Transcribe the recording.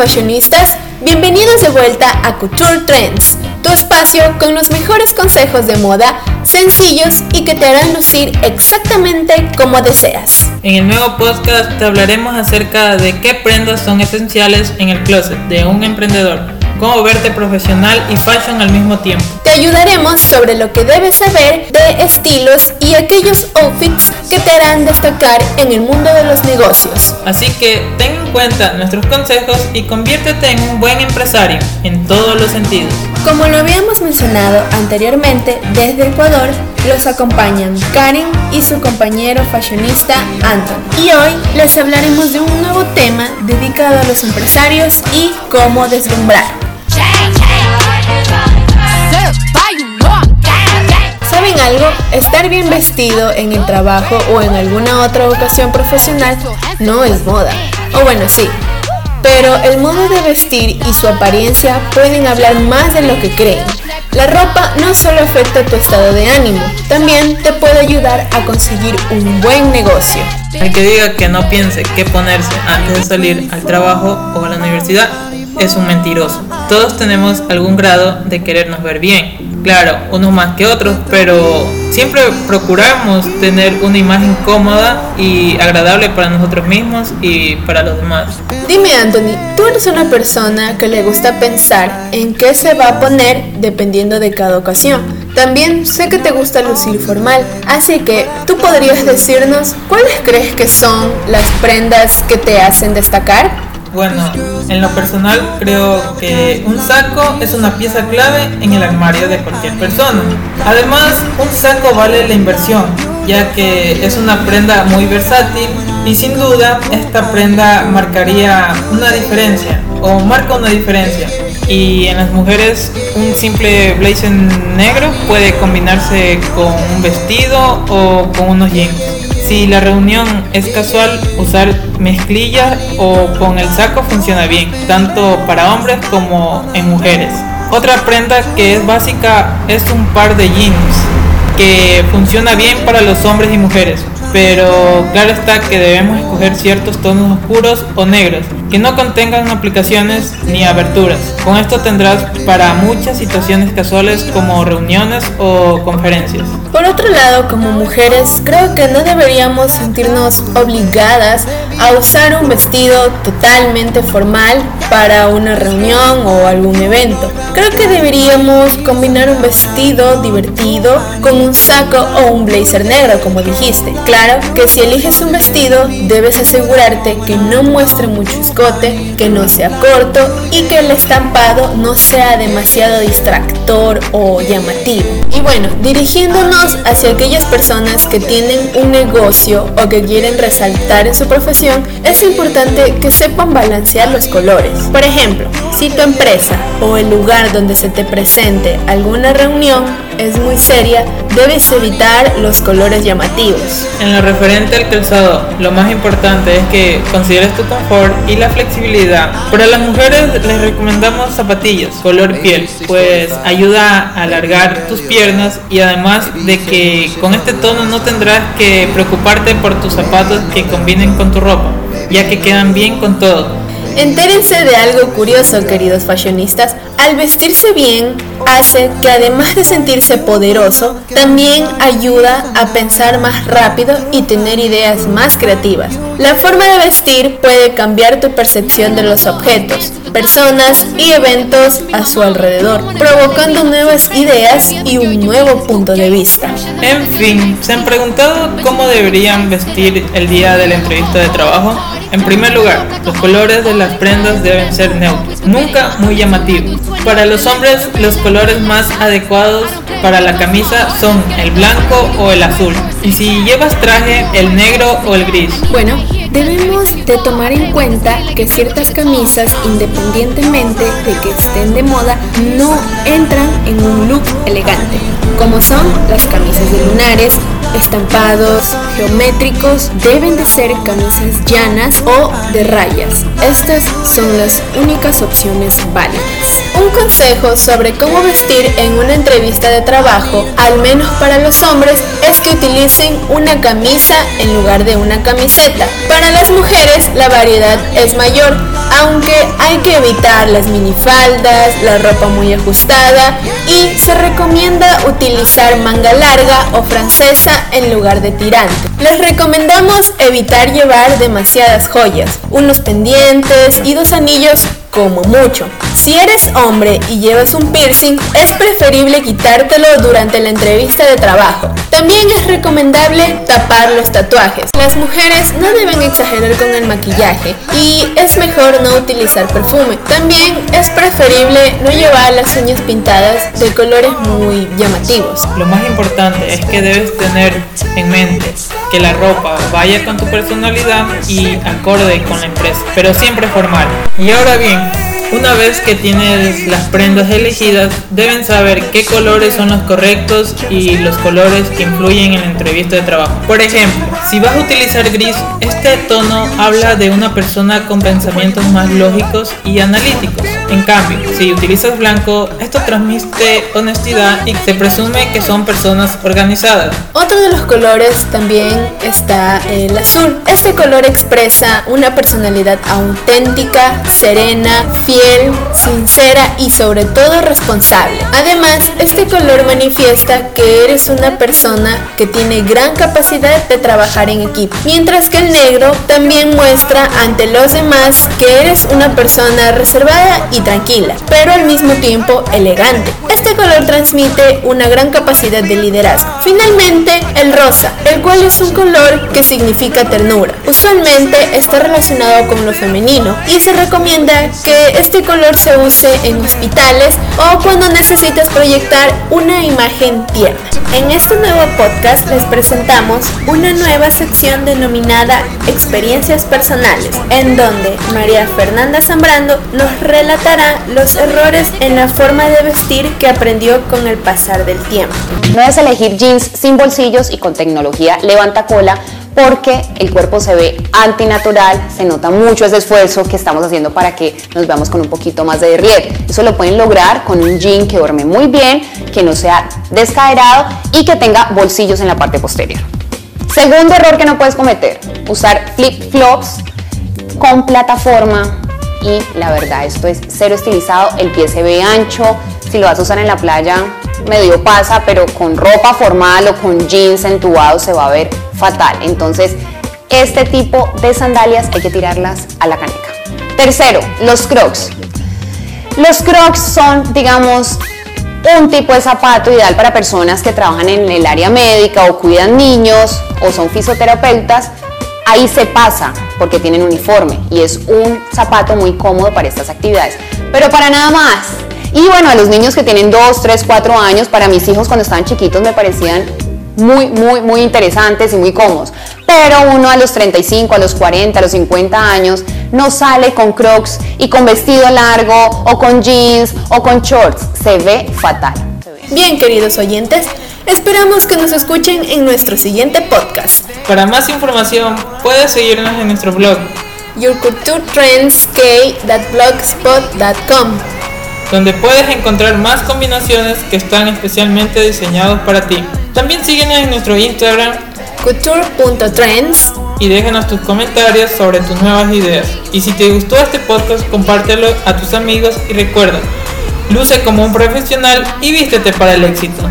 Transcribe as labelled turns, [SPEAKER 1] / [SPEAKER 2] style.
[SPEAKER 1] fashionistas, bienvenidos de vuelta a Couture Trends, tu espacio con los mejores consejos de moda, sencillos y que te harán lucir exactamente como deseas.
[SPEAKER 2] En el nuevo podcast te hablaremos acerca de qué prendas son esenciales en el closet de un emprendedor cómo verte profesional y fashion al mismo tiempo.
[SPEAKER 1] Te ayudaremos sobre lo que debes saber de estilos y aquellos outfits que te harán destacar en el mundo de los negocios.
[SPEAKER 2] Así que ten en cuenta nuestros consejos y conviértete en un buen empresario en todos los sentidos.
[SPEAKER 1] Como lo habíamos mencionado anteriormente, desde Ecuador los acompañan Karen y su compañero fashionista Anton. Y hoy les hablaremos de un nuevo tema dedicado a los empresarios y cómo deslumbrar. Estar bien vestido en el trabajo o en alguna otra ocasión profesional no es moda. O bueno, sí. Pero el modo de vestir y su apariencia pueden hablar más de lo que creen. La ropa no solo afecta tu estado de ánimo, también te puede ayudar a conseguir un buen negocio.
[SPEAKER 2] El que diga que no piense qué ponerse antes de salir al trabajo o a la universidad es un mentiroso. Todos tenemos algún grado de querernos ver bien. Claro, unos más que otros, pero siempre procuramos tener una imagen cómoda y agradable para nosotros mismos y para los demás.
[SPEAKER 1] Dime Anthony, tú eres una persona que le gusta pensar en qué se va a poner dependiendo de cada ocasión. También sé que te gusta lucir formal, así que tú podrías decirnos cuáles crees que son las prendas que te hacen destacar.
[SPEAKER 2] Bueno, en lo personal creo que un saco es una pieza clave en el armario de cualquier persona. Además, un saco vale la inversión, ya que es una prenda muy versátil y sin duda esta prenda marcaría una diferencia o marca una diferencia. Y en las mujeres un simple blazer negro puede combinarse con un vestido o con unos jeans. Si la reunión es casual, usar mezclilla o con el saco funciona bien, tanto para hombres como en mujeres. Otra prenda que es básica es un par de jeans, que funciona bien para los hombres y mujeres pero claro está que debemos escoger ciertos tonos oscuros o negros que no contengan aplicaciones ni aberturas. Con esto tendrás para muchas situaciones casuales como reuniones o conferencias.
[SPEAKER 1] Por otro lado, como mujeres, creo que no deberíamos sentirnos obligadas a usar un vestido totalmente formal para una reunión o algún evento. Creo que deberíamos combinar un vestido divertido con un saco o un blazer negro, como dijiste. Claro que si eliges un vestido, debes asegurarte que no muestre mucho que no sea corto y que el estampado no sea demasiado distractor o llamativo. Y bueno, dirigiéndonos hacia aquellas personas que tienen un negocio o que quieren resaltar en su profesión, es importante que sepan balancear los colores. Por ejemplo, si tu empresa o el lugar donde se te presente alguna reunión es muy seria, debes evitar los colores llamativos.
[SPEAKER 2] En lo referente al calzado, lo más importante es que consideres tu confort y la flexibilidad. Para las mujeres les recomendamos zapatillas color piel, pues ayuda a alargar tus piernas y además de que con este tono no tendrás que preocuparte por tus zapatos que combinen con tu ropa, ya que quedan bien con todo.
[SPEAKER 1] Entérense de algo curioso, queridos fashionistas. Al vestirse bien, hace que además de sentirse poderoso, también ayuda a pensar más rápido y tener ideas más creativas. La forma de vestir puede cambiar tu percepción de los objetos, personas y eventos a su alrededor, provocando nuevas ideas y un nuevo punto de vista.
[SPEAKER 2] En fin, ¿se han preguntado cómo deberían vestir el día de la entrevista de trabajo? En primer lugar, los colores de las prendas deben ser neutros, nunca muy llamativos. Para los hombres, los colores más adecuados para la camisa son el blanco o el azul. Y si llevas traje, el negro o el gris.
[SPEAKER 1] Bueno, debemos de tomar en cuenta que ciertas camisas, independientemente de que estén de moda, no entran en un look elegante, como son las camisas de lunares, estampados geométricos deben de ser camisas llanas o de rayas. Estas son las únicas opciones válidas. Un consejo sobre cómo vestir en una entrevista de trabajo, al menos para los hombres, es que utilicen una camisa en lugar de una camiseta. Para las mujeres la variedad es mayor, aunque hay que evitar las minifaldas, la ropa muy ajustada y se recomienda utilizar manga larga o francesa en lugar de tirante. Les recomendamos evitar llevar demasiadas joyas, unos pendientes y dos anillos como mucho. Si eres hombre y llevas un piercing, es preferible quitártelo durante la entrevista de trabajo. También es recomendable tapar los tatuajes. Las mujeres no deben exagerar con el maquillaje y es mejor no utilizar perfume. También es preferible no llevar las uñas pintadas de colores muy llamativos.
[SPEAKER 2] Lo más importante es que debes tener en mente que la ropa vaya con tu personalidad y acorde con la empresa, pero siempre formal. Y ahora bien, una vez que tienes las prendas elegidas, deben saber qué colores son los correctos y los colores que influyen en la entrevista de trabajo. Por ejemplo, si vas a utilizar gris, este tono habla de una persona con pensamientos más lógicos y analíticos. En cambio, si utilizas blanco, esto transmite honestidad y se presume que son personas organizadas.
[SPEAKER 1] Otro de los colores también está el azul. Este color expresa una personalidad auténtica, serena, fiel, sincera y sobre todo responsable. Además, este color manifiesta que eres una persona que tiene gran capacidad de trabajar en equipo, mientras que el negro también muestra ante los demás que eres una persona reservada y tranquila, pero al mismo tiempo elegante. Este color transmite una gran capacidad de liderazgo. Finalmente, el rosa, el cual es un color que significa ternura. Usualmente está relacionado con lo femenino y se recomienda que este color se use en hospitales o cuando necesitas proyectar una imagen tierna. En este nuevo podcast les presentamos una nueva sección denominada Experiencias Personales, en donde María Fernanda Zambrando nos los errores en la forma de vestir que aprendió con el pasar del tiempo.
[SPEAKER 3] No es elegir jeans sin bolsillos y con tecnología levanta cola porque el cuerpo se ve antinatural, se nota mucho ese esfuerzo que estamos haciendo para que nos veamos con un poquito más de derriete. Eso lo pueden lograr con un jean que duerme muy bien, que no sea descaderado y que tenga bolsillos en la parte posterior. Segundo error que no puedes cometer, usar flip-flops con plataforma y la verdad esto es cero estilizado, el pie se ve ancho, si lo vas a usar en la playa medio pasa, pero con ropa formal o con jeans entubados se va a ver fatal. Entonces, este tipo de sandalias hay que tirarlas a la caneca. Tercero, los crocs. Los crocs son, digamos, un tipo de zapato ideal para personas que trabajan en el área médica o cuidan niños o son fisioterapeutas. Ahí se pasa porque tienen uniforme y es un zapato muy cómodo para estas actividades. Pero para nada más. Y bueno, a los niños que tienen 2, 3, 4 años, para mis hijos cuando estaban chiquitos me parecían muy, muy, muy interesantes y muy cómodos. Pero uno a los 35, a los 40, a los 50 años no sale con crocs y con vestido largo o con jeans o con shorts. Se ve fatal.
[SPEAKER 1] Bien, queridos oyentes, esperamos que nos escuchen en nuestro siguiente podcast.
[SPEAKER 2] Para más información, puedes seguirnos en nuestro blog
[SPEAKER 1] yourculturetrendsk.blogspot.com
[SPEAKER 2] donde puedes encontrar más combinaciones que están especialmente diseñados para ti. También síguenos en nuestro Instagram
[SPEAKER 1] couture.trends
[SPEAKER 2] y déjanos tus comentarios sobre tus nuevas ideas. Y si te gustó este podcast, compártelo a tus amigos y recuerda, luce como un profesional y vístete para el éxito.